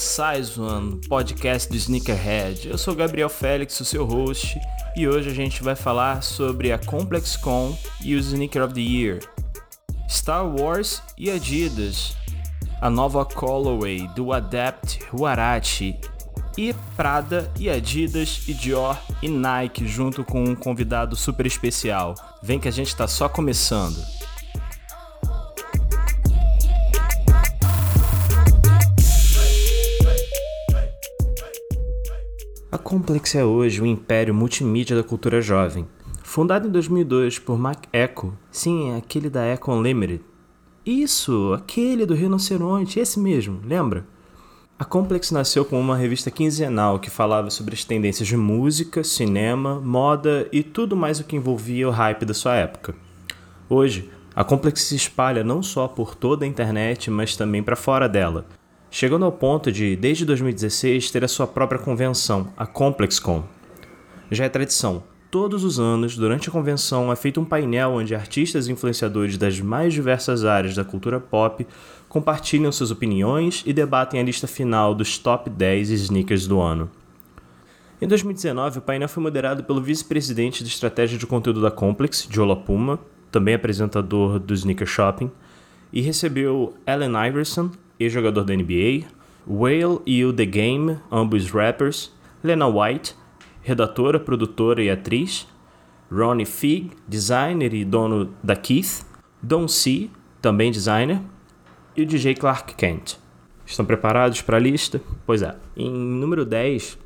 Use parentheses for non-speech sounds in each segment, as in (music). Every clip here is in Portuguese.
Size One, podcast do Sneakerhead. Eu sou Gabriel Félix, o seu host, e hoje a gente vai falar sobre a ComplexCon e o Sneaker of the Year, Star Wars e Adidas, a nova colorway do Adapt Huarachi e Prada e Adidas e Dior e Nike junto com um convidado super especial. Vem que a gente está só começando. A Complex é hoje o império multimídia da cultura jovem. Fundado em 2002 por Mark Echo, sim, aquele da Echo Unlimited. Isso, aquele do rinoceronte, esse mesmo, lembra? A Complex nasceu como uma revista quinzenal que falava sobre as tendências de música, cinema, moda e tudo mais o que envolvia o hype da sua época. Hoje, a Complex se espalha não só por toda a internet, mas também para fora dela, chegando ao ponto de, desde 2016, ter a sua própria convenção, a ComplexCon. Já é tradição, todos os anos, durante a convenção, é feito um painel onde artistas e influenciadores das mais diversas áreas da cultura pop compartilham suas opiniões e debatem a lista final dos top 10 sneakers do ano. Em 2019, o painel foi moderado pelo vice-presidente de estratégia de conteúdo da Complex, Jola Puma, também apresentador do Sneaker Shopping, e recebeu Allen Iverson, ex-jogador da NBA, Whale e o The Game, ambos rappers, Lena White, redatora, produtora e atriz, Ronnie Fig, designer e dono da Keith, Don C, também designer, e o DJ Clark Kent. Estão preparados para a lista? Pois é. Em número 10,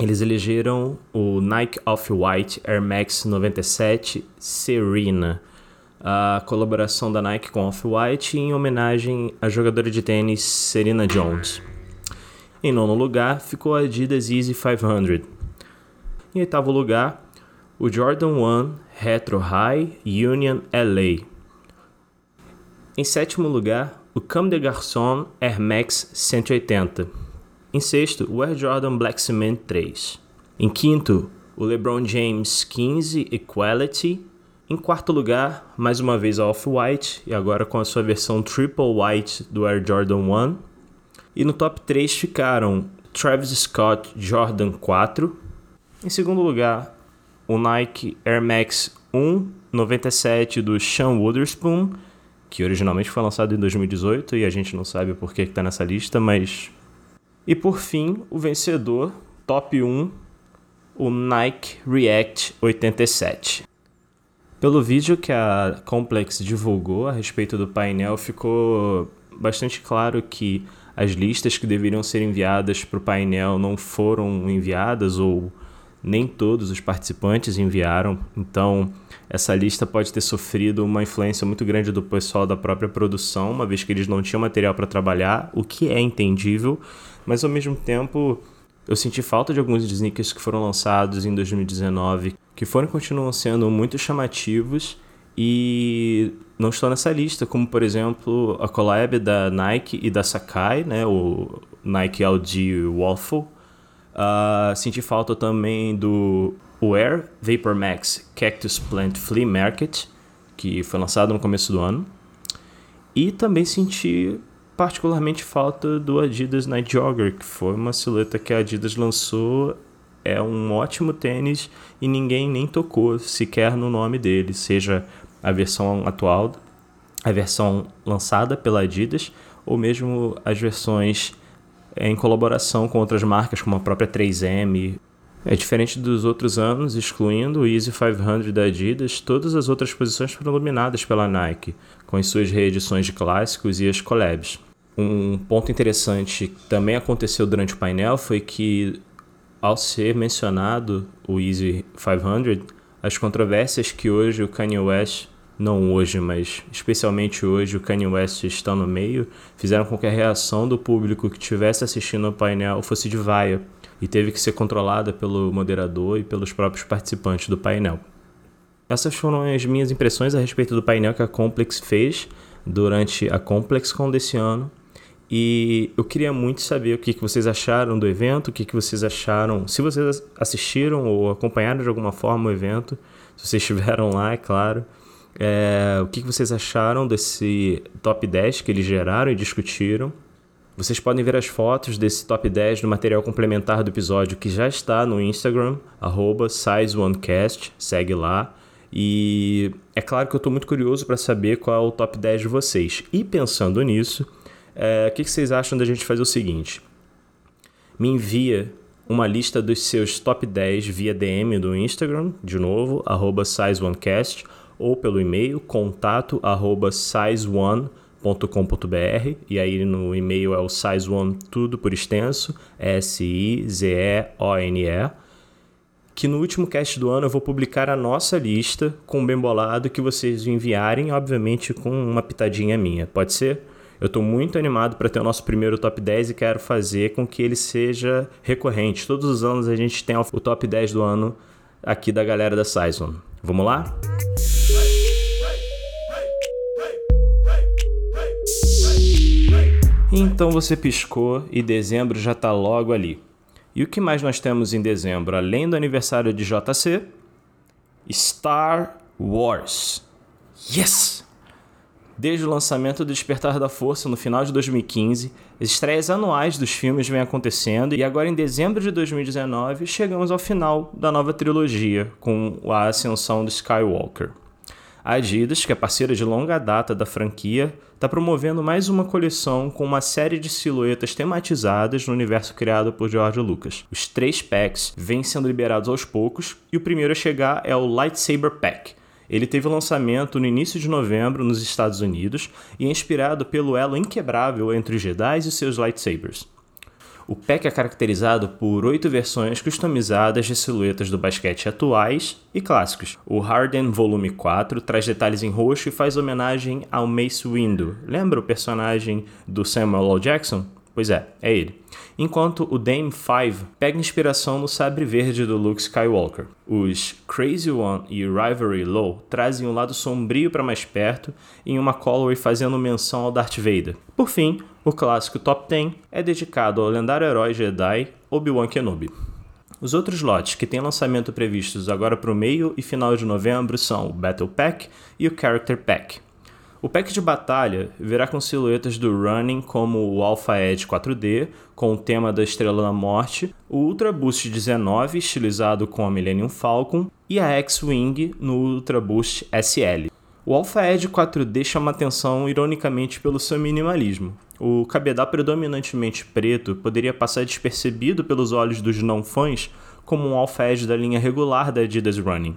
eles elegeram o Nike Off-White Air Max 97 Serena, a colaboração da Nike com Off-White em homenagem à jogadora de tênis Serena Jones. Em nono lugar ficou a Adidas Easy 500. Em oitavo lugar, o Jordan 1 Retro High Union LA. Em sétimo lugar, o Comme des Garçons Air Max 180. Em sexto, o Air Jordan Black Cement 3. Em quinto, o LeBron James 15 Equality. Em quarto lugar, mais uma vez a Off-White, e agora com a sua versão Triple White do Air Jordan 1. E no top 3 ficaram Travis Scott Jordan 4. Em segundo lugar, o Nike Air Max 1 97 do Sean Wotherspoon, que originalmente foi lançado em 2018 e a gente não sabe por que está nessa lista, mas. E por fim, o vencedor, top 1, o Nike React 87. Pelo vídeo que a Complex divulgou a respeito do painel, ficou bastante claro que as listas que deveriam ser enviadas para o painel não foram enviadas ou nem todos os participantes enviaram. Então, essa lista pode ter sofrido uma influência muito grande do pessoal da própria produção, uma vez que eles não tinham material para trabalhar, o que é entendível, mas ao mesmo tempo eu senti falta de alguns sneakers que foram lançados em 2019 que foram e continuam sendo muito chamativos e não estão nessa lista, como por exemplo a collab da Nike e da Sakai, né, o Nike LG Waffle. Uh, senti falta também do Air Vapor Max Cactus Plant Flea Market, que foi lançado no começo do ano. E também senti particularmente falta do Adidas Night Jogger, que foi uma silhueta que a Adidas lançou é um ótimo tênis e ninguém nem tocou sequer no nome dele, seja a versão atual, a versão lançada pela Adidas ou mesmo as versões em colaboração com outras marcas como a própria 3M. É diferente dos outros anos, excluindo o Easy 500 da Adidas, todas as outras posições foram dominadas pela Nike, com as suas reedições de clássicos e as collabs. Um ponto interessante que também aconteceu durante o painel foi que ao ser mencionado o Easy 500, as controvérsias que hoje o Kanye West, não hoje, mas especialmente hoje o Kanye West está no meio, fizeram com que a reação do público que estivesse assistindo ao painel fosse de vaia e teve que ser controlada pelo moderador e pelos próprios participantes do painel. Essas foram as minhas impressões a respeito do painel que a Complex fez durante a ComplexCon desse ano e eu queria muito saber o que, que vocês acharam do evento, o que, que vocês acharam, se vocês assistiram ou acompanharam de alguma forma o evento, se vocês (laughs) estiveram lá, é claro. É, o que, que vocês acharam desse top 10 que eles geraram e discutiram. Vocês podem ver as fotos desse top 10 no material complementar do episódio que já está no Instagram, SizeOneCast, segue lá. E é claro que eu estou muito curioso para saber qual é o top 10 de vocês. E pensando nisso, é, o que, que vocês acham da gente fazer o seguinte? Me envia uma lista dos seus top 10 via DM do Instagram, de novo, arroba SizeOneCast, ou pelo e-mail, contato arroba sizeone.com.br e aí no e-mail é o sizeone tudo por extenso, S-I-Z-E-O-N-E que no último cast do ano eu vou publicar a nossa lista com bem bolado que vocês enviarem, obviamente com uma pitadinha minha. Pode ser? Eu estou muito animado para ter o nosso primeiro top 10 e quero fazer com que ele seja recorrente. Todos os anos a gente tem o top 10 do ano aqui da galera da Saison. Vamos lá? Então você piscou e dezembro já está logo ali. E o que mais nós temos em dezembro, além do aniversário de JC? Star Wars. Yes! Desde o lançamento do Despertar da Força no final de 2015, as estreias anuais dos filmes vêm acontecendo e agora em dezembro de 2019 chegamos ao final da nova trilogia com a ascensão do Skywalker. A Adidas, que é parceira de longa data da franquia, está promovendo mais uma coleção com uma série de silhuetas tematizadas no universo criado por George Lucas. Os três packs vêm sendo liberados aos poucos e o primeiro a chegar é o Lightsaber Pack. Ele teve lançamento no início de novembro nos Estados Unidos e é inspirado pelo elo inquebrável entre os Jedi e seus lightsabers. O pack é caracterizado por oito versões customizadas de silhuetas do basquete atuais e clássicos. O Harden Volume 4 traz detalhes em roxo e faz homenagem ao Mace Windu. Lembra o personagem do Samuel L. Jackson? Pois é, é ele. Enquanto o Dame 5 pega inspiração no sabre verde do Luke Skywalker. Os Crazy One e Rivalry Low trazem um lado sombrio para mais perto, em uma colorway fazendo menção ao Darth Vader. Por fim, o clássico Top 10 é dedicado ao lendário herói Jedi Obi-Wan Kenobi. Os outros lotes que têm lançamento previstos agora para o meio e final de novembro são o Battle Pack e o Character Pack. O pack de batalha virá com silhuetas do Running como o Alpha Edge 4D, com o tema da Estrela da Morte, o Ultra Boost 19, estilizado com a Millennium Falcon, e a X-Wing no Ultra Boost SL. O Alpha Edge 4D chama atenção ironicamente pelo seu minimalismo. O cabedal predominantemente preto poderia passar despercebido pelos olhos dos não fãs como um Alpha Edge da linha regular da Adidas Running.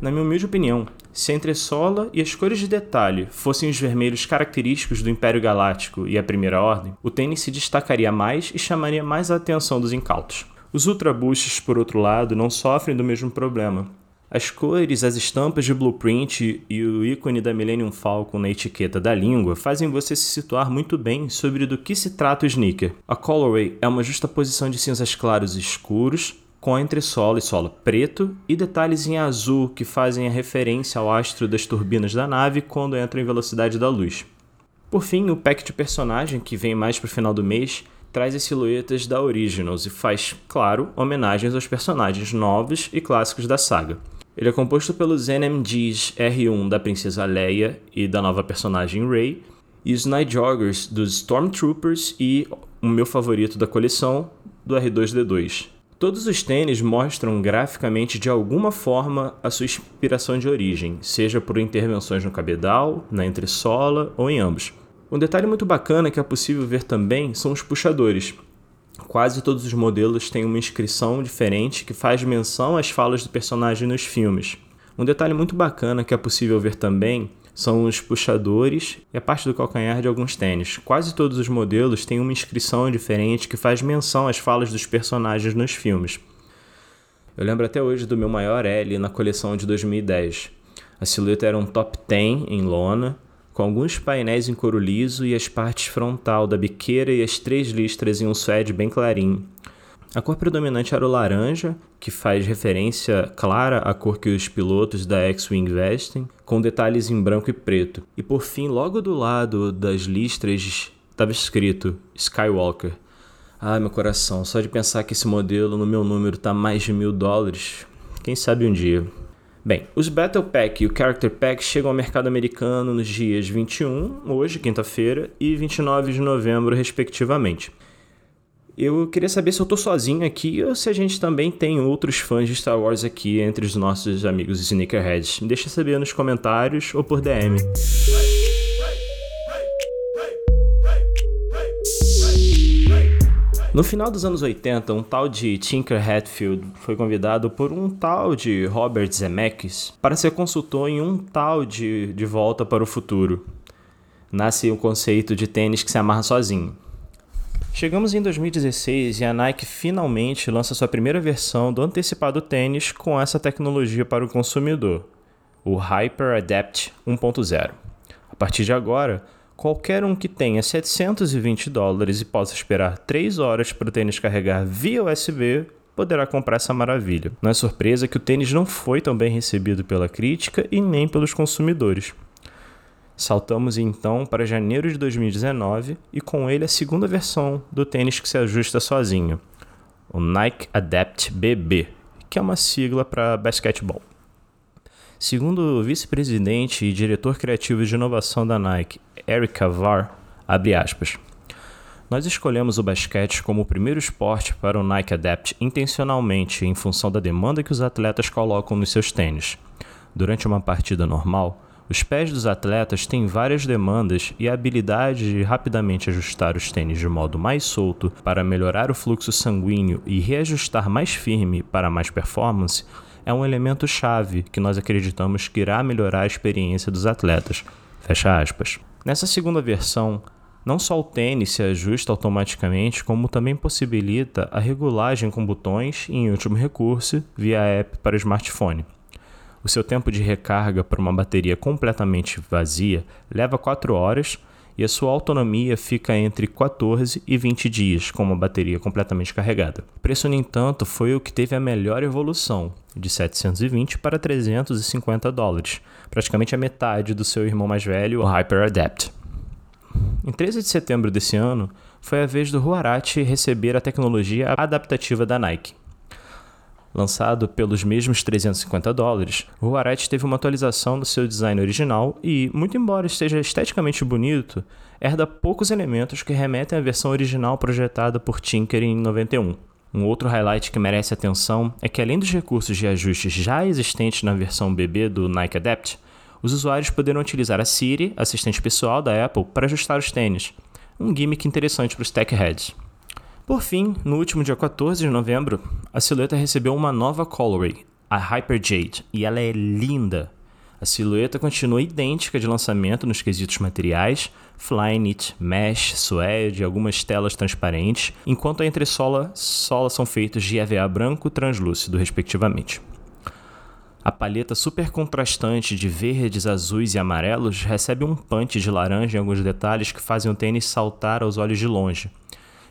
Na minha humilde opinião, se a entressola e as cores de detalhe fossem os vermelhos característicos do Império Galáctico e a Primeira Ordem, o tênis se destacaria mais e chamaria mais a atenção dos incautos. Os Ultra Boosts, por outro lado, não sofrem do mesmo problema, as cores, as estampas de blueprint e o ícone da Millennium Falcon na etiqueta da língua fazem você se situar muito bem sobre do que se trata o sneaker. A colorway é uma justaposição de cinzas claros e escuros, com entressola e solo preto e detalhes em azul que fazem a referência ao astro das turbinas da nave quando entra em velocidade da luz. Por fim, o pack de personagem, que vem mais para o final do mês, traz as silhuetas da Originals e faz, claro, homenagens aos personagens novos e clássicos da saga. Ele é composto pelos NMGs R1 da Princesa Leia e da nova personagem Rey, e os Night Joggers dos Stormtroopers e o meu favorito da coleção, do R2D2. Todos os tênis mostram graficamente de alguma forma a sua inspiração de origem, seja por intervenções no cabedal, na entressola ou em ambos. Um detalhe muito bacana que é possível ver também são os puxadores, Quase todos os modelos têm uma inscrição diferente que faz menção às falas do personagem nos filmes. Um detalhe muito bacana que é possível ver também são os puxadores e a parte do calcanhar de alguns tênis. Quase todos os modelos têm uma inscrição diferente que faz menção às falas dos personagens nos filmes. Eu lembro até hoje do meu maior L na coleção de 2010. A silhueta era um top 10 em lona, com alguns painéis em couro liso e as partes frontal da biqueira e as três listras em um suede bem clarinho. A cor predominante era o laranja, que faz referência clara à cor que os pilotos da X-Wing vestem, com detalhes em branco e preto. E por fim, logo do lado das listras estava escrito Skywalker. Ah, meu coração, só de pensar que esse modelo no meu número está mais de mil dólares, quem sabe um dia. Bem, os Battle Pack e o Character Pack chegam ao mercado americano nos dias 21, hoje, quinta-feira, e 29 de novembro, respectivamente. Eu queria saber se eu tô sozinho aqui ou se a gente também tem outros fãs de Star Wars aqui entre os nossos amigos Sneakerheads. Deixa saber nos comentários ou por DM. No final dos anos 80, um tal de Tinker Hatfield foi convidado por um tal de Robert Zemeckis para ser consultor em um tal de De Volta para o Futuro. Nasce o conceito de tênis que se amarra sozinho. Chegamos em 2016 e a Nike finalmente lança sua primeira versão do antecipado tênis com essa tecnologia para o consumidor, o Hyper Adapt 1.0. A partir de agora, qualquer um que tenha 720 dólares e possa esperar 3 horas para o tênis carregar via USB poderá comprar essa maravilha. Não é surpresa que o tênis não foi tão bem recebido pela crítica e nem pelos consumidores. Saltamos então para janeiro de 2019 e com ele a segunda versão do tênis que se ajusta sozinho, o Nike Adapt BB, que é uma sigla para basquetebol. Segundo o vice-presidente e diretor criativo de inovação da Nike, Eric Kavar, abre aspas. Nós escolhemos o basquete como o primeiro esporte para o Nike Adapt intencionalmente em função da demanda que os atletas colocam nos seus tênis. Durante uma partida normal, os pés dos atletas têm várias demandas e a habilidade de rapidamente ajustar os tênis de modo mais solto para melhorar o fluxo sanguíneo e reajustar mais firme para mais performance é um elemento chave que nós acreditamos que irá melhorar a experiência dos atletas. Fecha aspas. Nessa segunda versão, não só o tênis se ajusta automaticamente, como também possibilita a regulagem com botões e, em último recurso, via app para smartphone. O seu tempo de recarga para uma bateria completamente vazia leva 4 horas e a sua autonomia fica entre 14 e 20 dias com uma bateria completamente carregada. O preço, no entanto, foi o que teve a melhor evolução, de 720 para 350 dólares, praticamente a metade do seu irmão mais velho, o Hyper Adapt. Em 13 de setembro desse ano, foi a vez do Huarache receber a tecnologia adaptativa da Nike. Lançado pelos mesmos 350 dólares, o Huarache teve uma atualização do seu design original e, muito embora esteja esteticamente bonito, herda poucos elementos que remetem à versão original projetada por Tinker em 91. Um outro highlight que merece atenção é que, além dos recursos de ajustes já existentes na versão BB do Nike Adapt, os usuários poderão utilizar a Siri, assistente pessoal da Apple, para ajustar os tênis. Um gimmick interessante para os tech heads. Por fim, no último dia 14 de novembro, a silhueta recebeu uma nova colorway, a Hyper Jade, e ela é linda. A silhueta continua idêntica de lançamento nos quesitos materiais, Flyknit, mesh, suede e algumas telas transparentes, enquanto a entressola sola são feitos de EVA branco translúcido, respectivamente. A palheta super contrastante de verdes, azuis e amarelos recebe um punch de laranja em alguns detalhes que fazem o tênis saltar aos olhos de longe.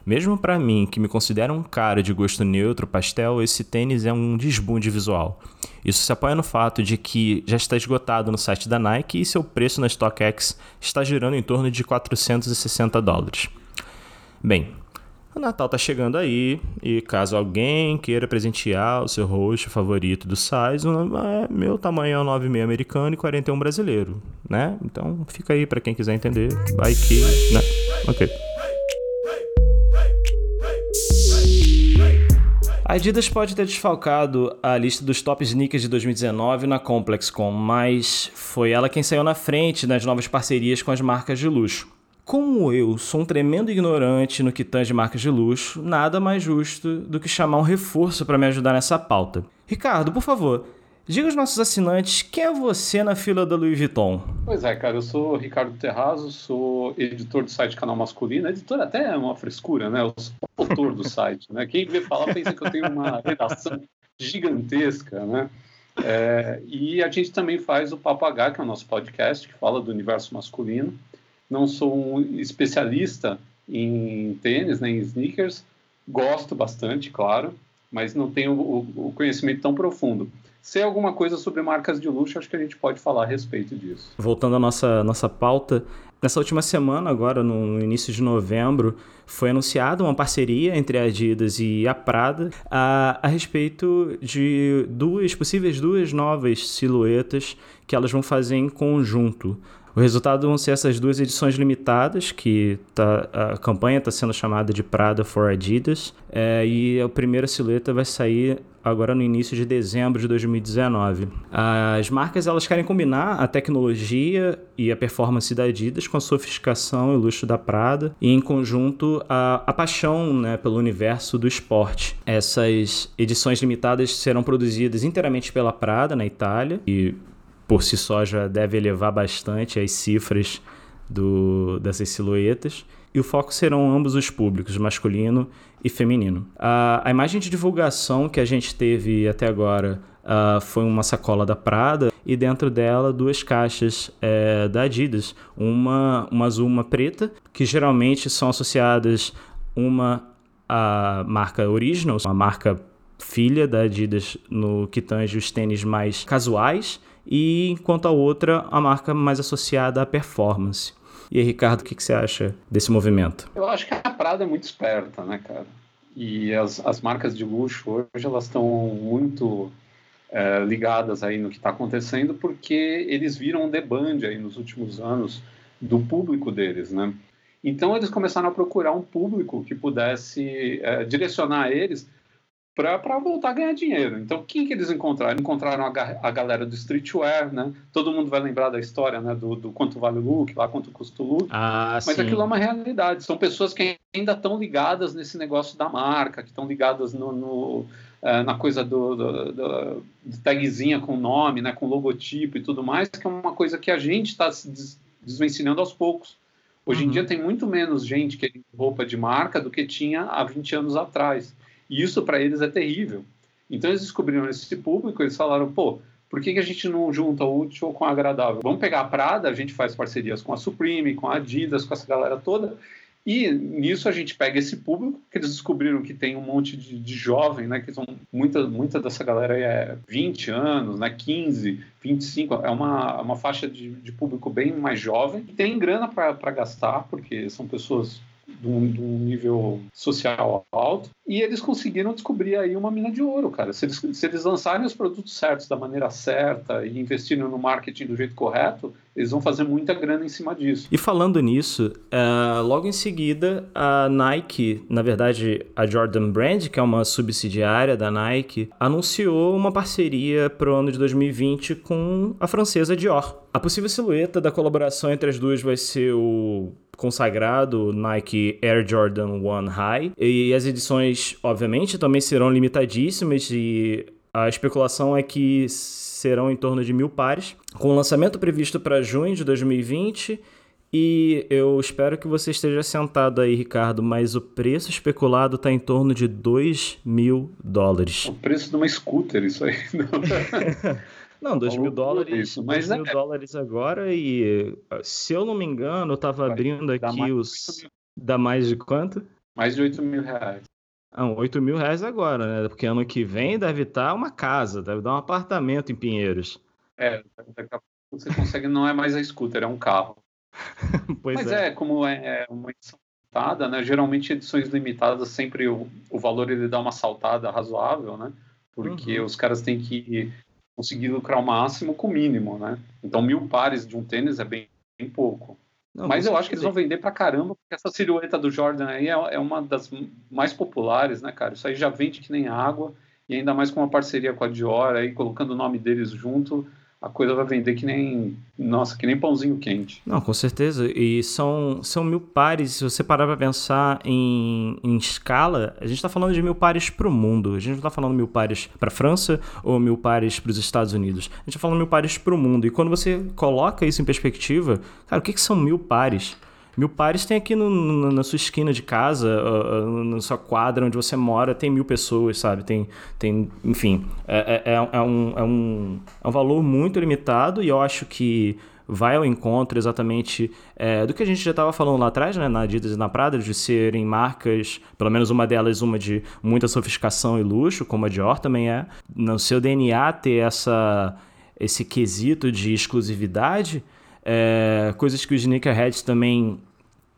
Mesmo para mim, que me considero um cara de gosto neutro, pastel, esse tênis é um desbunde visual. Isso se apoia no fato de que já está esgotado no site da Nike e seu preço na StockX está girando em torno de 460 dólares. Bem, o Natal está chegando aí e caso alguém queira presentear o seu rosto favorito do size, é, meu tamanho é 9,5 americano e 41 brasileiro, né? Então fica aí para quem quiser entender. Vai que, né? Ok. A Adidas pode ter desfalcado a lista dos top sneakers de 2019 na ComplexCon, mas foi ela quem saiu na frente nas novas parcerias com as marcas de luxo. Como eu sou um tremendo ignorante no que tange marcas de luxo, nada mais justo do que chamar um reforço para me ajudar nessa pauta. Ricardo, por favor, Diga aos nossos assinantes quem é você na fila da Louis Vuitton. Pois é, cara, eu sou Ricardo Terrazo, sou editor do site Canal Masculino. Editor até é uma frescura, né? Eu sou autor do site, né? Quem vê falar pensa que eu tenho uma redação gigantesca, né? É, e a gente também faz o Papo H, que é o nosso podcast, que fala do universo masculino. Não sou um especialista em tênis, nem em sneakers. Gosto bastante, claro, mas não tenho o, o conhecimento tão profundo. Ser alguma coisa sobre marcas de luxo, acho que a gente pode falar a respeito disso. Voltando à nossa, nossa pauta, nessa última semana, agora no início de novembro, foi anunciada uma parceria entre a Adidas e a Prada a, a respeito de duas possíveis duas novas silhuetas que elas vão fazer em conjunto. O resultado vão ser essas duas edições limitadas, que tá, a campanha está sendo chamada de Prada for Adidas, é, e a primeira silhueta vai sair agora no início de dezembro de 2019. As marcas elas querem combinar a tecnologia e a performance da Adidas com a sofisticação e luxo da Prada e em conjunto a, a paixão né, pelo universo do esporte. Essas edições limitadas serão produzidas inteiramente pela Prada na Itália e por si só já deve elevar bastante as cifras do, dessas silhuetas. E o foco serão ambos os públicos, masculino e feminino. A, a imagem de divulgação que a gente teve até agora uh, foi uma sacola da Prada e dentro dela duas caixas é, da Adidas, uma, uma azul uma preta, que geralmente são associadas uma à marca Original, uma marca filha da Adidas no que tange os tênis mais casuais, e enquanto a outra, a marca mais associada à performance. E aí, Ricardo, o que, que você acha desse movimento? Eu acho que a Prada é muito esperta, né, cara? E as, as marcas de luxo hoje elas estão muito é, ligadas aí no que está acontecendo porque eles viram um deband aí nos últimos anos do público deles, né? Então eles começaram a procurar um público que pudesse é, direcionar eles para voltar a ganhar dinheiro. Então, quem que eles encontraram? Encontraram a, a, galera do streetwear, né? Todo mundo vai lembrar da história, né? Do, do quanto vale o look, lá quanto custa o look. Ah, Mas sim. aquilo é uma realidade. São pessoas que ainda estão ligadas nesse negócio da marca, que estão ligadas no, no uh, na coisa do, do, do, tagzinha com nome, né? Com logotipo e tudo mais, que é uma coisa que a gente está se des, desvencilhando aos poucos. Hoje uhum. em dia tem muito menos gente querendo roupa de marca do que tinha há 20 anos atrás. E isso para eles é terrível. Então eles descobriram esse público, eles falaram, pô, por que, que a gente não junta o útil com o agradável? Vamos pegar a Prada, a gente faz parcerias com a Supreme, com a Adidas, com essa galera toda, e nisso a gente pega esse público, que eles descobriram que tem um monte de, de jovem, né? Que são muita, muita dessa galera é 20 anos, né? 15, 25, é uma, uma faixa de, de público bem mais jovem. Tem grana para gastar, porque são pessoas de um, de um, nível social alto, e eles conseguiram descobrir aí uma mina de ouro, cara. Se eles, se eles lançarem os produtos certos da maneira certa e investirem no marketing do jeito correto, eles vão fazer muita grana em cima disso. E falando nisso, uh, logo em seguida, a Nike, na verdade a Jordan Brand, que é uma subsidiária da Nike, anunciou uma parceria para o ano de 2020 com a francesa Dior. A possível silhueta da colaboração entre as duas vai ser o consagrado Nike Air Jordan 1 High. E as edições, obviamente, também serão limitadíssimas e a especulação é que serão em torno de mil pares, com o lançamento previsto para junho de 2020. E eu espero que você esteja sentado aí, Ricardo, mas o preço especulado está em torno de 2 mil dólares. O preço de uma scooter, isso aí. (laughs) Não, 2 mil dólares, isso, mas 2 mil é... dólares agora e se eu não me engano, eu tava abrindo aqui os. Dá mais de quanto? Mais de 8 mil reais. Não, 8 mil reais agora, né? Porque ano que vem deve estar uma casa, deve dar um apartamento em Pinheiros. É, daqui a pouco você consegue, não é mais a scooter, é um carro. (laughs) Mas é. é, como é, é uma edição limitada, né? Geralmente edições limitadas sempre o, o valor ele dá uma saltada razoável, né? Porque uhum. os caras têm que conseguir lucrar o máximo com o mínimo, né? Então mil pares de um tênis é bem, bem pouco. Não, Mas eu acho que eles vão vender pra caramba, porque essa silhueta do Jordan aí é, é, uma das mais populares, né, cara? Isso aí já vende que nem água, e ainda mais com uma parceria com a Dior aí, colocando o nome deles junto, a coisa vai vender que nem, nossa, que nem pãozinho quente. Não, com certeza. E são, são mil pares. Se você parar para pensar em, em escala, a gente está falando de mil pares para o mundo. A gente não está falando mil pares para França ou mil pares para os Estados Unidos. A gente está falando mil pares para o mundo. E quando você coloca isso em perspectiva, cara, o que, que são mil pares? Mil pares tem aqui no, no, na sua esquina de casa, uh, uh, na sua quadra onde você mora, tem mil pessoas, sabe? Tem, tem enfim, é, é, é, é, um, é, um, é um valor muito limitado e eu acho que vai ao encontro exatamente é, do que a gente já estava falando lá atrás, né, na Adidas e na Prada, de serem marcas, pelo menos uma delas, uma de muita sofisticação e luxo, como a Dior também é. No seu DNA ter essa, esse quesito de exclusividade, é, coisas que os sneakerheads também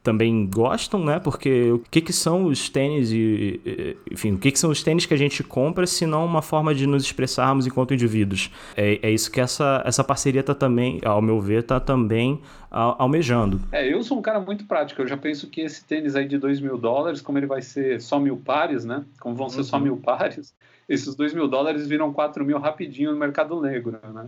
também gostam, né? Porque o que, que são os tênis e, enfim, o que, que são os tênis que a gente compra, se não uma forma de nos expressarmos enquanto indivíduos? É, é isso que essa, essa parceria tá também, ao meu ver, tá também almejando. É, eu sou um cara muito prático. Eu já penso que esse tênis aí de 2 mil dólares, como ele vai ser só mil pares, né? Como vão ser uhum. só mil pares, (laughs) esses 2 mil dólares viram 4 mil rapidinho no mercado negro, né?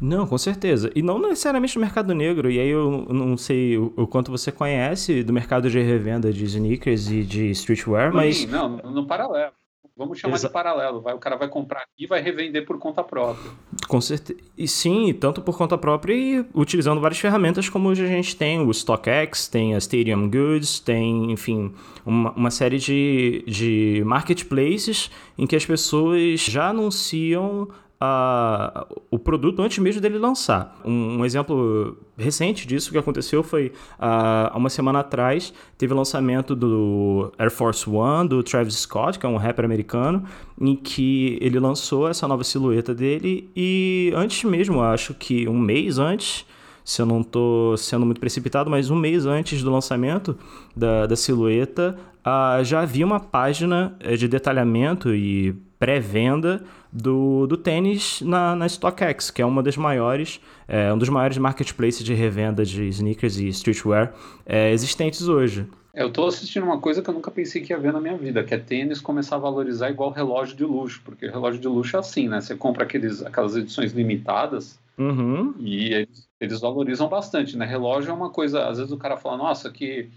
Não, com certeza. E não necessariamente no mercado negro. E aí eu não sei o, o quanto você conhece do mercado de revenda de sneakers e de streetwear, mas. Sim, não, no paralelo. Vamos chamar Exa de paralelo. Vai, o cara vai comprar aqui e vai revender por conta própria. Com certeza. E sim, tanto por conta própria e utilizando várias ferramentas como a gente tem o StockX, tem a Stadium Goods, tem, enfim, uma, uma série de, de marketplaces em que as pessoas já anunciam a, o produto antes mesmo dele lançar. Um, um, exemplo recente disso que aconteceu foi há uma semana atrás, teve o lançamento do Air Force One, do Travis Scott, que é um rapper americano, em que ele lançou essa nova silhueta dele e antes mesmo, acho que um mês antes, se eu não estou sendo muito precipitado, mas um mês antes do lançamento da, da silhueta, uh, já havia uma página eh, de detalhamento e pré-venda do, do tênis na, na StockX, que é uma das maiores, é, um dos maiores marketplaces de revenda de sneakers e streetwear é, existentes hoje. Eu estou assistindo uma coisa que eu nunca pensei que ia ver na minha vida, que é tênis começar a valorizar igual relógio de luxo, porque relógio de luxo é assim, né? Você compra aqueles, aquelas edições limitadas uhum. e eles, eles, valorizam bastante, né? Relógio é uma coisa, às vezes o cara fala, nossa, que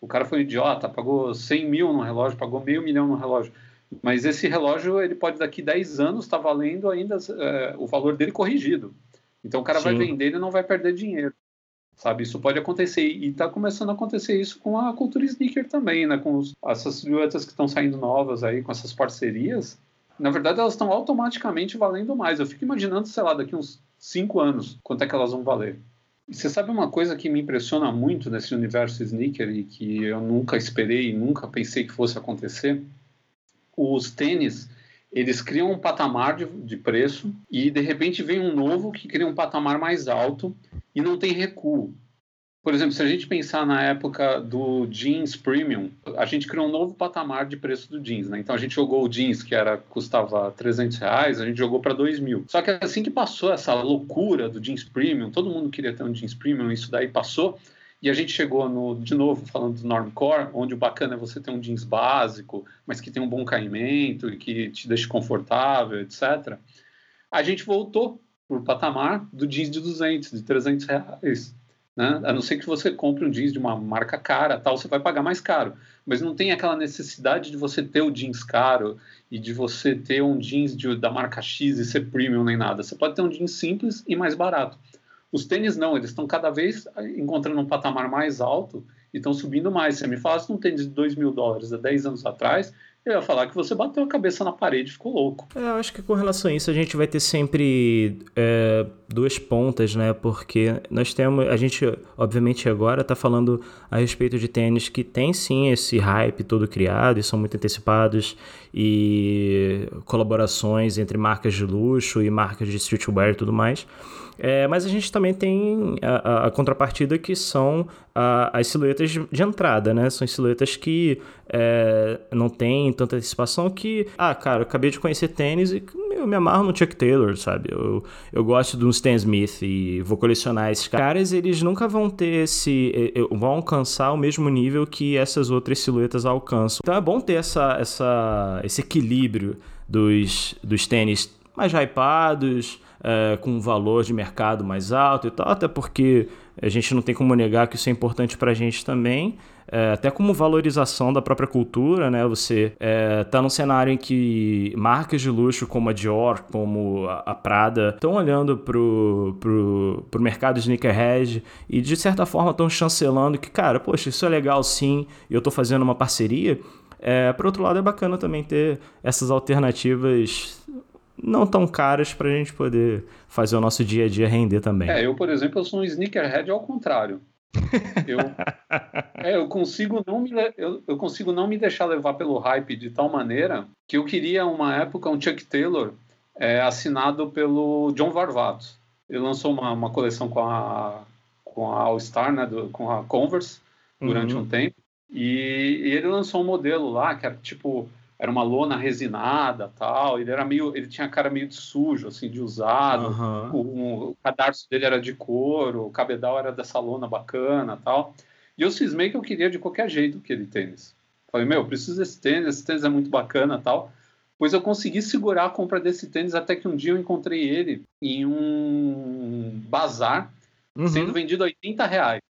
o cara foi um idiota, pagou 100 mil no relógio, pagou meio milhão no relógio. Mas esse relógio, ele pode daqui 10 anos estar tá valendo ainda é, o valor dele corrigido. Então o cara Sim. vai vender e não vai perder dinheiro. Sabe, isso pode acontecer e está começando a acontecer isso com a cultura sneaker também, né? Com os, essas silhuetas que estão saindo novas aí, com essas parcerias. Na verdade, elas estão automaticamente valendo mais. Eu fico imaginando, sei lá, daqui uns 5 anos, quanto é que elas vão valer. E você sabe uma coisa que me impressiona muito nesse universo sneaker e que eu nunca esperei e nunca pensei que fosse acontecer? Os tênis eles criam um patamar de, de, preço e de repente vem um novo que cria um patamar mais alto e não tem recuo. Por exemplo, se a gente pensar na época do jeans premium, a gente criou um novo patamar de preço do jeans, né? Então a gente jogou o jeans que era custava 300 reais, a gente jogou para 2 mil. Só que assim que passou essa loucura do jeans premium, todo mundo queria ter um jeans premium, isso daí passou. E a gente chegou no, de novo, falando do Normcore, onde o bacana é você ter um jeans básico, mas que tem um bom caimento e que te deixa confortável, etc. A gente voltou para o patamar do jeans de 200, de 300 reais. Né? A não ser que você compre um jeans de uma marca cara, tal, você vai pagar mais caro. Mas não tem aquela necessidade de você ter o jeans caro e de você ter um jeans de, da marca X e ser premium nem nada. Você pode ter um jeans simples e mais barato. Os tênis não, eles estão cada vez encontrando um patamar mais alto e estão subindo mais. Você me falasse um tênis de 2 mil dólares há 10 anos atrás, eu ia falar que você bateu a cabeça na parede e ficou louco. É, eu acho que com relação a isso a gente vai ter sempre é, duas pontas, né? Porque nós temos. A gente, obviamente, agora está falando a respeito de tênis que tem sim esse hype todo criado e são muito antecipados e colaborações entre marcas de luxo e marcas de streetwear e tudo mais. É, mas a gente também tem a, a, a contrapartida que são a, as silhuetas de, de, entrada, né? São silhuetas que é, não tem tanta antecipação que, ah, cara, eu acabei de conhecer tênis e eu me amarro no Chuck Taylor, sabe? Eu, eu gosto do Stan Smith e vou colecionar esses caras. Eles nunca vão ter esse. vão alcançar o mesmo nível que essas outras silhuetas alcançam. Então é bom ter essa, essa, esse equilíbrio dos, dos tênis mais hypados é, com um valor de mercado mais alto e tal, até porque a gente não tem como negar que isso é importante para a gente também, é, até como valorização da própria cultura, né? Você é, tá num cenário em que marcas de luxo como a Dior, como a, a Prada, estão olhando pro, pro, pro mercado de sneakerhead e de certa forma estão chancelando que, cara, poxa, isso é legal sim, e eu estou fazendo uma parceria. É, por outro lado, é bacana também ter essas alternativas não tão caras pra gente poder fazer o nosso dia a dia render também. É, eu, por exemplo, eu sou um sneakerhead ao contrário. Eu, (laughs) é, eu, consigo não me, eu, eu consigo não me deixar levar pelo hype de tal maneira que eu queria, uma época, um Chuck Taylor é, assinado pelo John Varvatos. Ele lançou uma, uma coleção com a, com a All Star, né, do, com a Converse, durante uhum. um tempo. E, e, ele lançou um modelo lá que era tipo era uma lona resinada tal. Ele era meio, ele tinha a cara meio de sujo, assim, de usado. Uhum. O, o, cadarço dele era de couro, o cabedal era dessa lona bacana tal. E eu cismei que eu queria de qualquer jeito aquele tênis. Falei, meu, eu preciso desse tênis, esse tênis é muito bacana tal. Pois eu consegui segurar a compra desse tênis até que um dia eu encontrei ele em um bazar uhum. sendo vendido a 80 reais.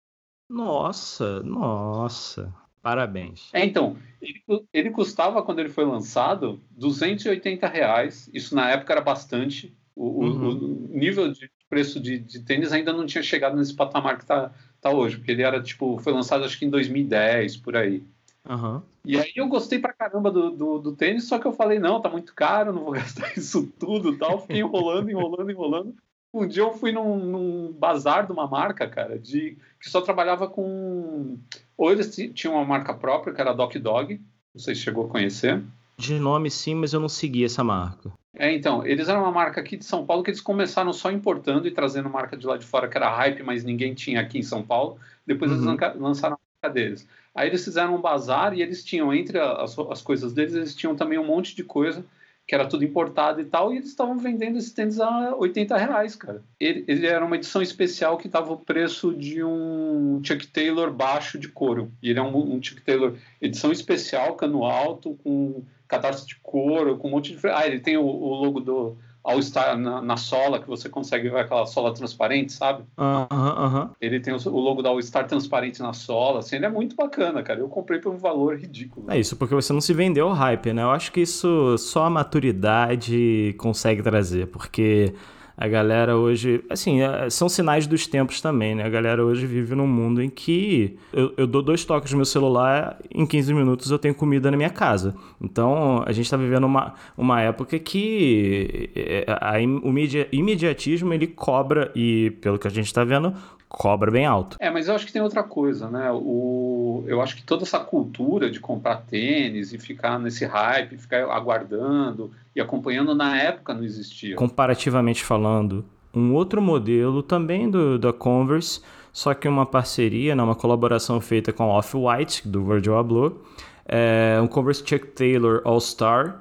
Nossa, nossa. Parabéns. É, então, ele, ele, custava, quando ele foi lançado, 280 reais. Isso na época era bastante. O, uhum. o nível de preço de, de, tênis ainda não tinha chegado nesse patamar que está tá hoje, porque ele era, tipo, foi lançado acho que em 2010, por aí. Uhum. E aí eu gostei pra caramba do, do, do, tênis, só que eu falei, não, tá muito caro, não vou (laughs) gastar isso tudo tal. Fiquei enrolando, enrolando, enrolando. Um dia eu fui num, num, bazar de uma marca, cara, de que só trabalhava com. Ou eles tinham uma marca própria, que era Doc Dog, não sei se chegou a conhecer. De nome sim, mas eu não segui essa marca. É, então, eles eram uma marca aqui de São Paulo que eles começaram só importando e trazendo marca de lá de fora, que era hype, mas ninguém tinha aqui em São Paulo. Depois uhum. eles lançaram a marca deles. Aí eles fizeram um bazar e eles tinham, entre as, as coisas deles, eles tinham também um monte de coisa que era tudo importado e tal, e eles estavam vendendo esses tênis a 80 reais, cara. Ele, ele era uma edição especial que tava o preço de um Chuck Taylor baixo de couro. E ele é um, um Chuck Taylor edição especial, cano alto, com cadarço de couro, com um monte de. Ah, ele tem o, o logo do, ao estar na, na, sola, que você consegue ver aquela sola transparente, sabe? Aham, uh aham. -huh, uh -huh. Ele tem o, o, logo da All Star transparente na sola, assim, ele é muito bacana, cara. Eu comprei por um valor ridículo. É isso, porque você não se vendeu ao hype, né? Eu acho que isso só a maturidade consegue trazer, porque a galera hoje, assim, é, são sinais dos tempos também, né? A galera hoje vive num mundo em que eu, eu dou dois toques no meu celular, em 15 minutos eu tenho comida na minha casa. Então, a gente está vivendo uma, uma época que é, a, o imediatismo ele cobra, e pelo que a gente está vendo, cobra bem alto. É, mas eu acho que tem outra coisa, né? O, eu acho que toda essa cultura de comprar tênis e ficar nesse hype, ficar aguardando e acompanhando na época não existia. Comparativamente falando, um outro modelo também do, da Converse, só que uma parceria, né, uma colaboração feita com Off-White, do Virgil Abloh, é um Converse Chuck Taylor All-Star.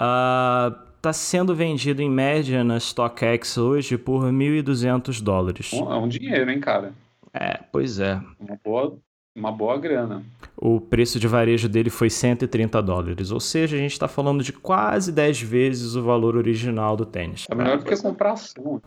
Uh, está sendo vendido em média na StockX hoje por 1.200 dólares. É um dinheiro, hein, cara? É, pois é. Uma boa, uma boa grana. O preço de varejo dele foi 130 dólares, ou seja, a gente está falando de quase 10 vezes o valor original do tênis. É melhor do que comprar ação.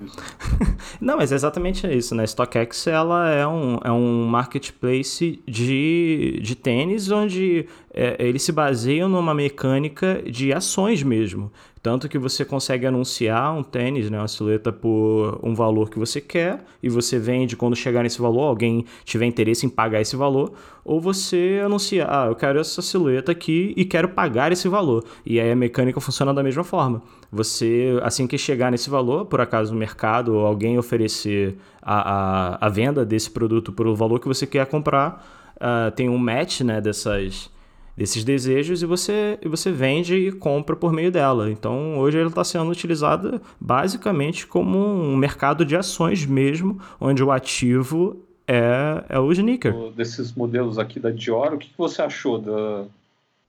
(laughs) Não, mas é exatamente isso, né? StockX ela é um, é um marketplace de, de tênis onde é, eles se baseiam numa mecânica de ações mesmo. Tanto que você consegue anunciar um tênis, né, uma silhueta por um valor que você quer e você vende quando chegar nesse valor, alguém tiver interesse em pagar esse valor, ou você anuncia, ah, eu quero essa silhueta aqui e quero pagar esse valor. E aí a mecânica funciona da mesma forma. Você, assim que chegar nesse valor, por acaso o mercado ou alguém oferecer a, a, a venda desse produto por o valor que você quer comprar, uh, tem um match né, dessas desses desejos e você, e você vende e compra por meio dela. Então hoje ela está sendo utilizada basicamente como um mercado de ações mesmo, onde o ativo é, é o sneaker. Desses modelos aqui da Dior, o que você achou da,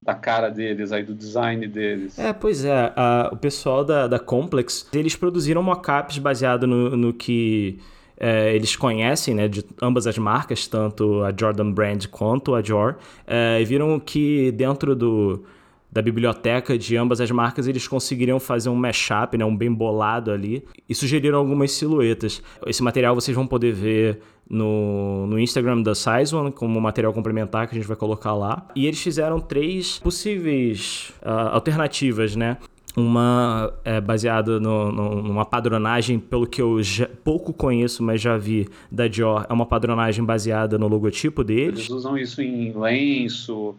da cara deles, aí do design deles. É, pois é. A, o pessoal da, da Complex, eles produziram mockups baseado no, no que é, eles conhecem né, de ambas as marcas, tanto a Jordan Brand quanto a Dior, é, e viram que dentro do, da biblioteca de ambas as marcas eles conseguiriam fazer um mashup, né, um bem bolado ali, e sugeriram algumas silhuetas. Esse material vocês vão poder ver no, no Instagram da Size One como material complementar que a gente vai colocar lá. E eles fizeram três possíveis uh, alternativas, né? Uma é, baseada numa padronagem, pelo que eu já, pouco conheço, mas já vi da Dior, é uma padronagem baseada no logotipo deles. Eles usam isso em lenço,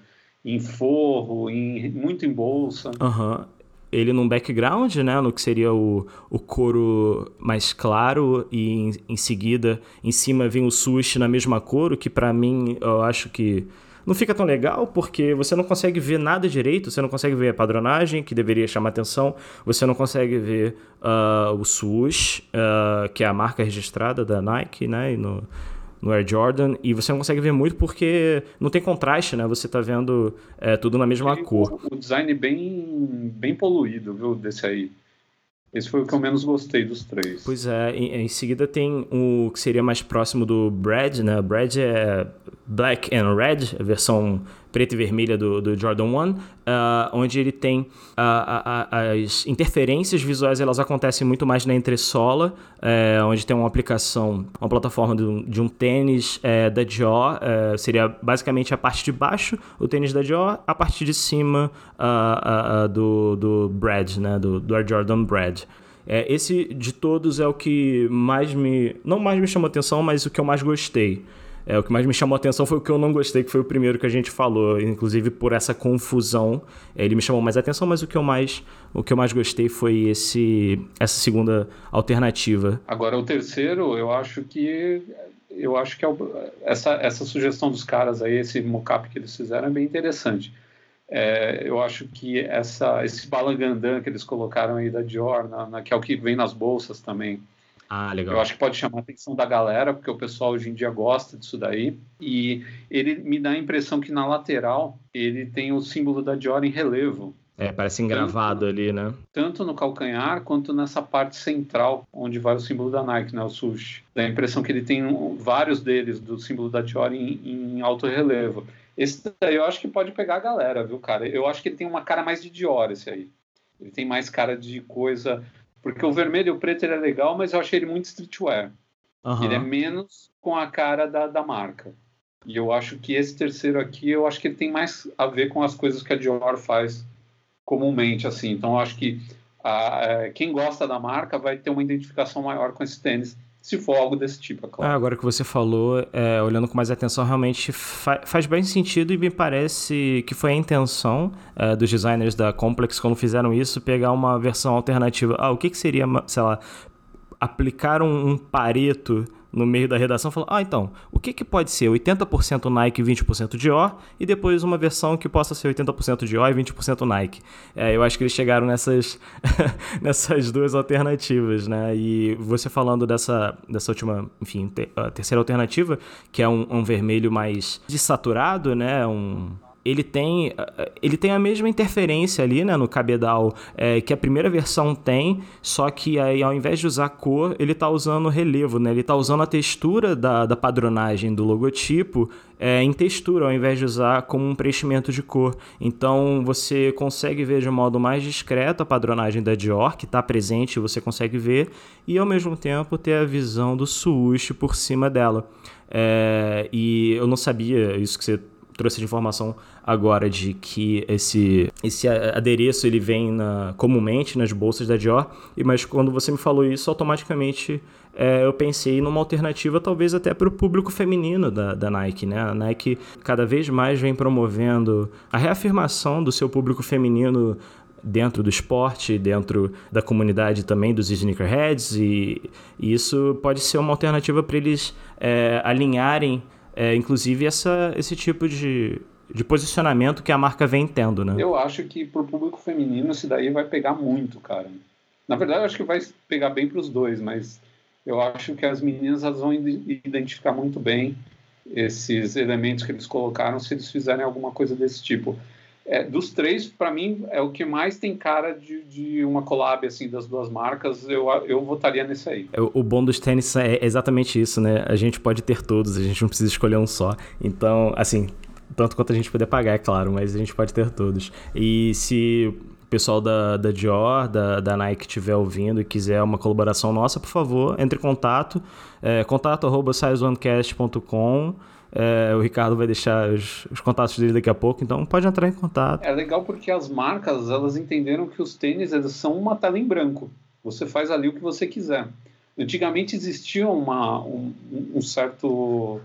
em forro, em, muito em bolsa. Uhum. ele num background, né, no que seria o, o couro mais claro e em, em seguida em cima vem o sushi na mesma cor, o que para mim eu acho que não fica tão legal porque você não consegue ver nada direito, você não consegue ver a padronagem, que deveria chamar atenção, você não consegue ver uh, o swoosh, uh, que é a marca registrada da Nike, né, no, no Air Jordan, e você não consegue ver muito porque não tem contraste, né, você tá vendo é, tudo na mesma cor. O design bem, bem poluído, viu, desse aí. Esse foi o que eu menos gostei dos três. Pois é, em, em, seguida tem o que seria mais próximo do Brad, né? Brad é Black and Red, a versão preta e vermelha do, do Jordan 1, uh, ah, onde ele tem uh, as interferências visuais, elas acontecem muito mais na entressola, uh, onde tem uma aplicação, uma plataforma de um, de um tênis eh, da Dior, eh, seria basicamente a parte de baixo, o tênis da Dior, a parte de cima ah, do, do Brad, né, do, do Air Jordan Brad. É, esse de todos é o que mais me. Não mais me chamou atenção, mas o que eu mais gostei. É, o que mais me chamou a atenção foi o que eu não gostei, que foi o primeiro que a gente falou, inclusive por essa confusão. É, ele me chamou mais atenção, mas o que eu mais, o que eu mais gostei foi esse, essa segunda alternativa. Agora, o terceiro, eu acho que eu acho que é essa, essa sugestão dos caras aí, esse mockup que eles fizeram é bem interessante. É, eu acho que essa, esse balangandã que eles colocaram aí da Dior, na, na, que é o que vem nas bolsas também, ah, legal. Eu acho que pode chamar a atenção da galera, porque o pessoal hoje em dia gosta disso daí. E ele me dá a impressão que na lateral ele tem o símbolo da Dior em relevo. É, parece engravado tanto, ali, né? Tanto no calcanhar quanto nessa parte central, onde vai o símbolo da Nike, né? O sushi. Dá a impressão que ele tem vários deles do símbolo da Dior em, em alto relevo. Esse daí eu acho que pode pegar a galera, viu, cara? Eu acho que ele tem uma cara mais de Dior, esse aí. Ele tem mais cara de coisa porque o vermelho e o preto ele é legal, mas eu achei ele muito streetwear. Uhum. Ele é menos com a cara da, da marca. E eu acho que esse terceiro aqui, eu acho que ele tem mais a ver com as coisas que a Dior faz comumente, assim. Então, eu acho que a, a, quem gosta da marca vai ter uma identificação maior com esse tênis se for algo desse tipo, é claro. Ah, agora que você falou, é, olhando com mais atenção, realmente fa faz bem sentido e me parece que foi a intenção é, dos designers da Complex, quando fizeram isso, pegar uma versão alternativa. Ah, o que, que seria, sei lá, aplicar um, um pareto no meio da redação, falou: ah, então, o que, que pode ser 80% Nike e 20% Dior, e depois uma versão que possa ser 80% Dior e 20% Nike. É, eu acho que eles chegaram nessas, (laughs) nessas duas alternativas, né? E você falando dessa, dessa última, enfim, a terceira alternativa, que é um, um vermelho mais desaturado, né? Um ele tem, ele tem a mesma interferência ali né, no cabedal é, que a primeira versão tem, só que aí ao invés de usar cor, ele está usando relevo, né? ele está usando a textura da, da padronagem do logotipo é, em textura, ao invés de usar como um preenchimento de cor. Então você consegue ver de um modo mais discreto a padronagem da Dior, que está presente, você consegue ver, e ao mesmo tempo ter a visão do swoosh por cima dela. É, e eu não sabia isso que você trouxe de informação agora de que esse, esse adereço ele vem na, comumente nas bolsas da Dior, mas quando você me falou isso, automaticamente é, eu pensei numa alternativa talvez até para o público feminino da, da Nike. Né? A Nike cada vez mais vem promovendo a reafirmação do seu público feminino dentro do esporte, dentro da comunidade também dos sneakerheads, e, e isso pode ser uma alternativa para eles é, alinharem é, inclusive essa, esse tipo de, de posicionamento que a marca vem tendo, né? Eu acho que pro público feminino isso daí vai pegar muito, cara. Na verdade, eu acho que vai pegar bem para os dois, mas eu acho que as meninas elas vão identificar muito bem esses elementos que eles colocaram se eles fizerem alguma coisa desse tipo. É, dos três, para mim, é o que mais tem cara de, de, uma collab assim, das duas marcas. Eu, eu votaria nesse aí. É, o bom dos tênis é exatamente isso, né? A gente pode ter todos, a gente não precisa escolher um só. Então, assim, tanto quanto a gente puder pagar, é claro, mas a gente pode ter todos. E se o pessoal da, da Dior, da, da Nike estiver ouvindo e quiser uma colaboração nossa, por favor, entre em contato. É, contato arroba é, o Ricardo vai deixar os, os, contatos dele daqui a pouco, então pode entrar em contato. É legal porque as marcas elas entenderam que os tênis eles são uma tela em branco. Você faz ali o que você quiser. Antigamente existia uma, um, um certo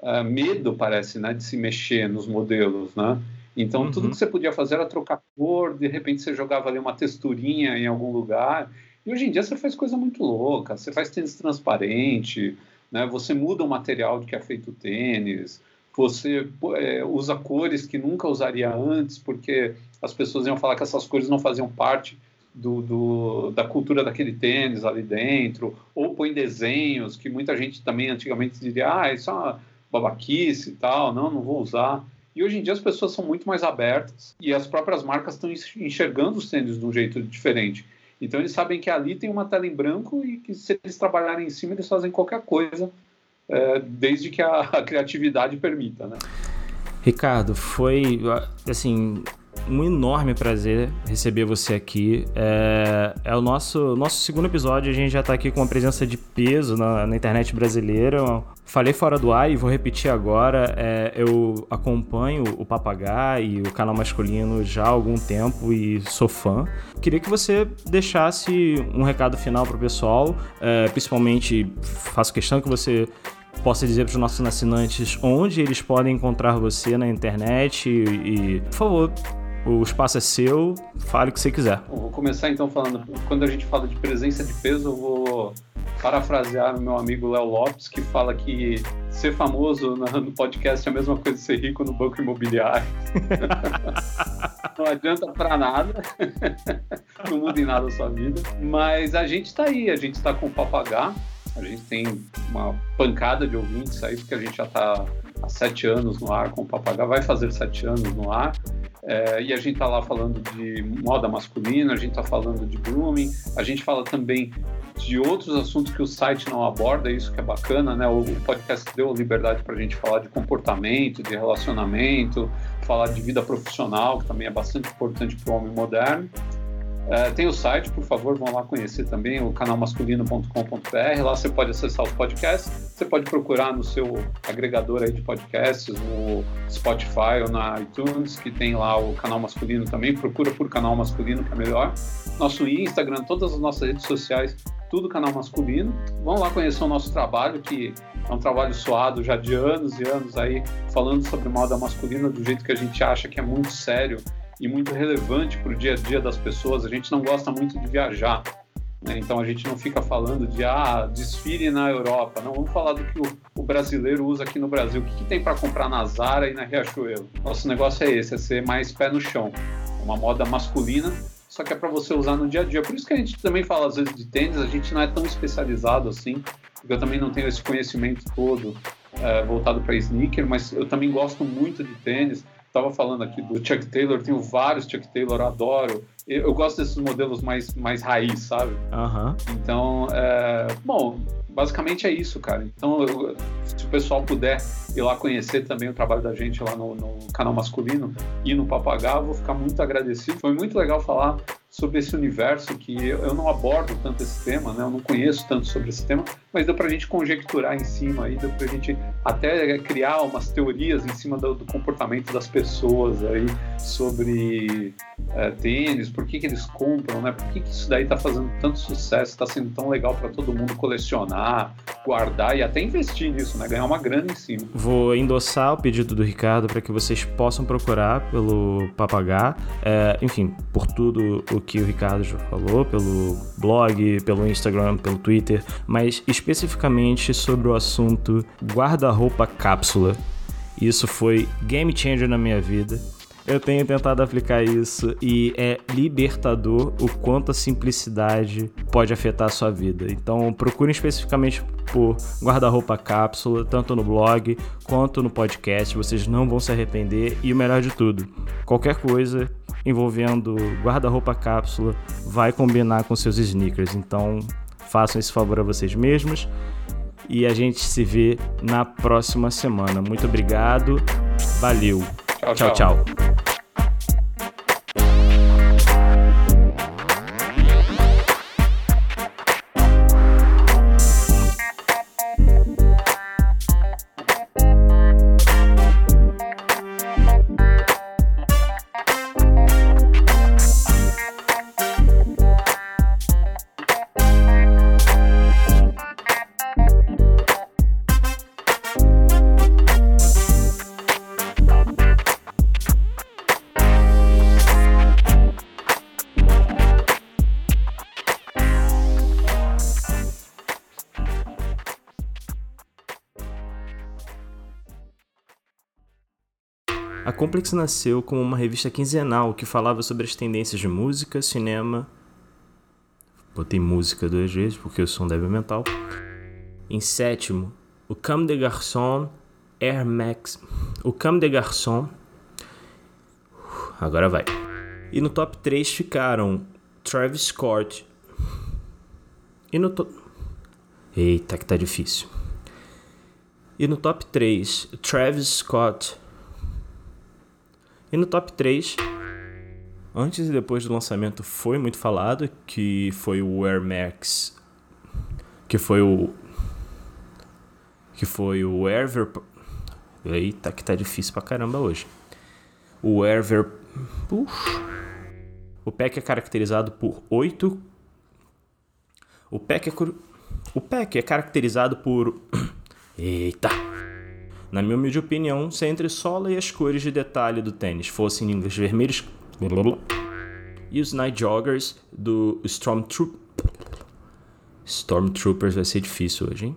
uh, medo, parece, né, de se mexer nos modelos, né? Então, uhum. tudo que você podia fazer era trocar cor, de repente você jogava ali uma texturinha em algum lugar. E hoje em dia você faz coisa muito louca, você faz tênis transparente, né? você muda o material de que é feito o tênis, você é, usa cores que nunca usaria antes, porque as pessoas iam falar que essas cores não faziam parte do, do, da cultura daquele tênis ali dentro, ou põe desenhos que muita gente também antigamente diria, ah, isso é uma babaquice e tal, não, não vou usar. E hoje em dia as pessoas são muito mais abertas e as próprias marcas estão enxergando os tênis de um jeito diferente. Então eles sabem que ali tem uma tela em branco e que se eles trabalharem em cima eles fazem qualquer coisa, é, desde que a, a criatividade permita, né? Ricardo, foi assim um enorme prazer receber você aqui. É, é o nosso, nosso segundo episódio, a gente já está aqui com uma presença de peso na, na, internet brasileira. Falei fora do ar e vou repetir agora. É, eu acompanho o Papagá e o canal masculino já há algum tempo e sou fã. Queria que você deixasse um recado final para o pessoal, é, principalmente faço questão que você possa dizer para os nossos assinantes onde eles podem encontrar você na internet e, e por favor, o espaço é seu, fale o que você quiser. Vou começar então falando, quando a gente fala de presença de peso, eu vou parafrasear o meu amigo Léo Lopes, que fala que ser famoso no podcast é a mesma coisa de ser rico no banco imobiliário. (laughs) não adianta para nada, (laughs) não muda em nada a sua vida. Mas a gente está aí, a gente está com o Papagá, a gente tem uma pancada de ouvintes aí, porque a gente já está há sete anos no ar com o Papagá, vai fazer sete anos no ar. É, e a gente está lá falando de moda masculina, a gente está falando de grooming, a gente fala também de outros assuntos que o site não aborda, isso que é bacana, né? O, podcast deu liberdade para a gente falar de comportamento, de relacionamento, falar de vida profissional, que também é bastante importante para o homem moderno. É, tem o site, por favor, vão lá conhecer também, o canalmasculino.com.br. Lá você pode acessar os podcasts. Você pode procurar no seu agregador aí de podcasts, no Spotify ou na iTunes, que tem lá o canal masculino também. Procura por canal masculino, que é melhor. Nosso Instagram, todas as nossas redes sociais, tudo canal masculino. Vão lá conhecer o nosso trabalho, que é um trabalho suado já de anos e anos aí, falando sobre moda masculina do jeito que a gente acha que é muito sério e muito relevante para o dia a dia das pessoas. A gente não gosta muito de viajar, né? então a gente não fica falando de ah, desfile na Europa. Não, vamos falar do que o, o brasileiro usa aqui no Brasil. O que, que tem para comprar na Zara e na Riachuelo? Nosso negócio é esse, é ser mais pé no chão. Uma moda masculina, só que é para você usar no dia a dia. Por isso que a gente também fala às vezes de tênis, a gente não é tão especializado assim, porque eu também não tenho esse conhecimento todo é, voltado para sneaker, mas eu também gosto muito de tênis estava falando aqui do Chuck Taylor, tenho vários Chuck Taylor, adoro. Eu, eu, gosto desses modelos mais, mais raiz, sabe? Uhum. Então, é, bom, basicamente é isso, cara. Então, eu, se o pessoal puder ir lá conhecer também o trabalho da gente lá no, no canal masculino e no Papagá, eu vou ficar muito agradecido. Foi muito legal falar sobre esse universo que eu não abordo tanto esse tema, né? Eu não conheço tanto sobre esse tema, mas deu para a gente conjecturar em cima aí, deu para a gente até criar umas teorias em cima do, do comportamento das pessoas aí sobre é, tênis, por que, que eles compram, né? Por que, que isso daí está fazendo tanto sucesso, está sendo tão legal para todo mundo colecionar, guardar e até investir nisso, né? Ganhar uma grana em cima. Vou endossar o pedido do Ricardo para que vocês possam procurar pelo Papagá, é, enfim, por tudo o que o Ricardo já falou, pelo blog, pelo Instagram, pelo Twitter, mas especificamente sobre o assunto guarda-roupa cápsula. Isso foi game changer na minha vida. Eu tenho tentado aplicar isso e é libertador o quanto a simplicidade pode afetar a sua vida. Então procure especificamente por guarda-roupa cápsula, tanto no blog quanto no podcast. Vocês não vão se arrepender e o melhor de tudo, qualquer coisa envolvendo guarda-roupa cápsula vai combinar com seus sneakers. Então façam esse favor a vocês mesmos e a gente se vê na próxima semana. Muito obrigado, valeu, tchau. tchau. tchau. A Complex nasceu como uma revista quinzenal que falava sobre as tendências de música, cinema. Botei música duas vezes porque sou um débil mental. Em sétimo, o Comme des Garçons Air Max. O Comme des Garçons. Agora vai. E no top 3 ficaram Travis Scott. E no top. Eita, que tá difícil. E no top 3, Travis Scott. E no top 3, antes e depois do lançamento foi muito falado que foi o Air Max, que foi o que foi o Air Eita, que tá difícil pra caramba hoje. O Air O pack é caracterizado por oito O pack é o pack é caracterizado por (coughs) Eita! Na minha humilde opinião, se entre sola e as cores de detalhe do tênis fossem inglês vermelhos e os Night Joggers do Stormtroop... Stormtroopers vai ser difícil hoje, hein?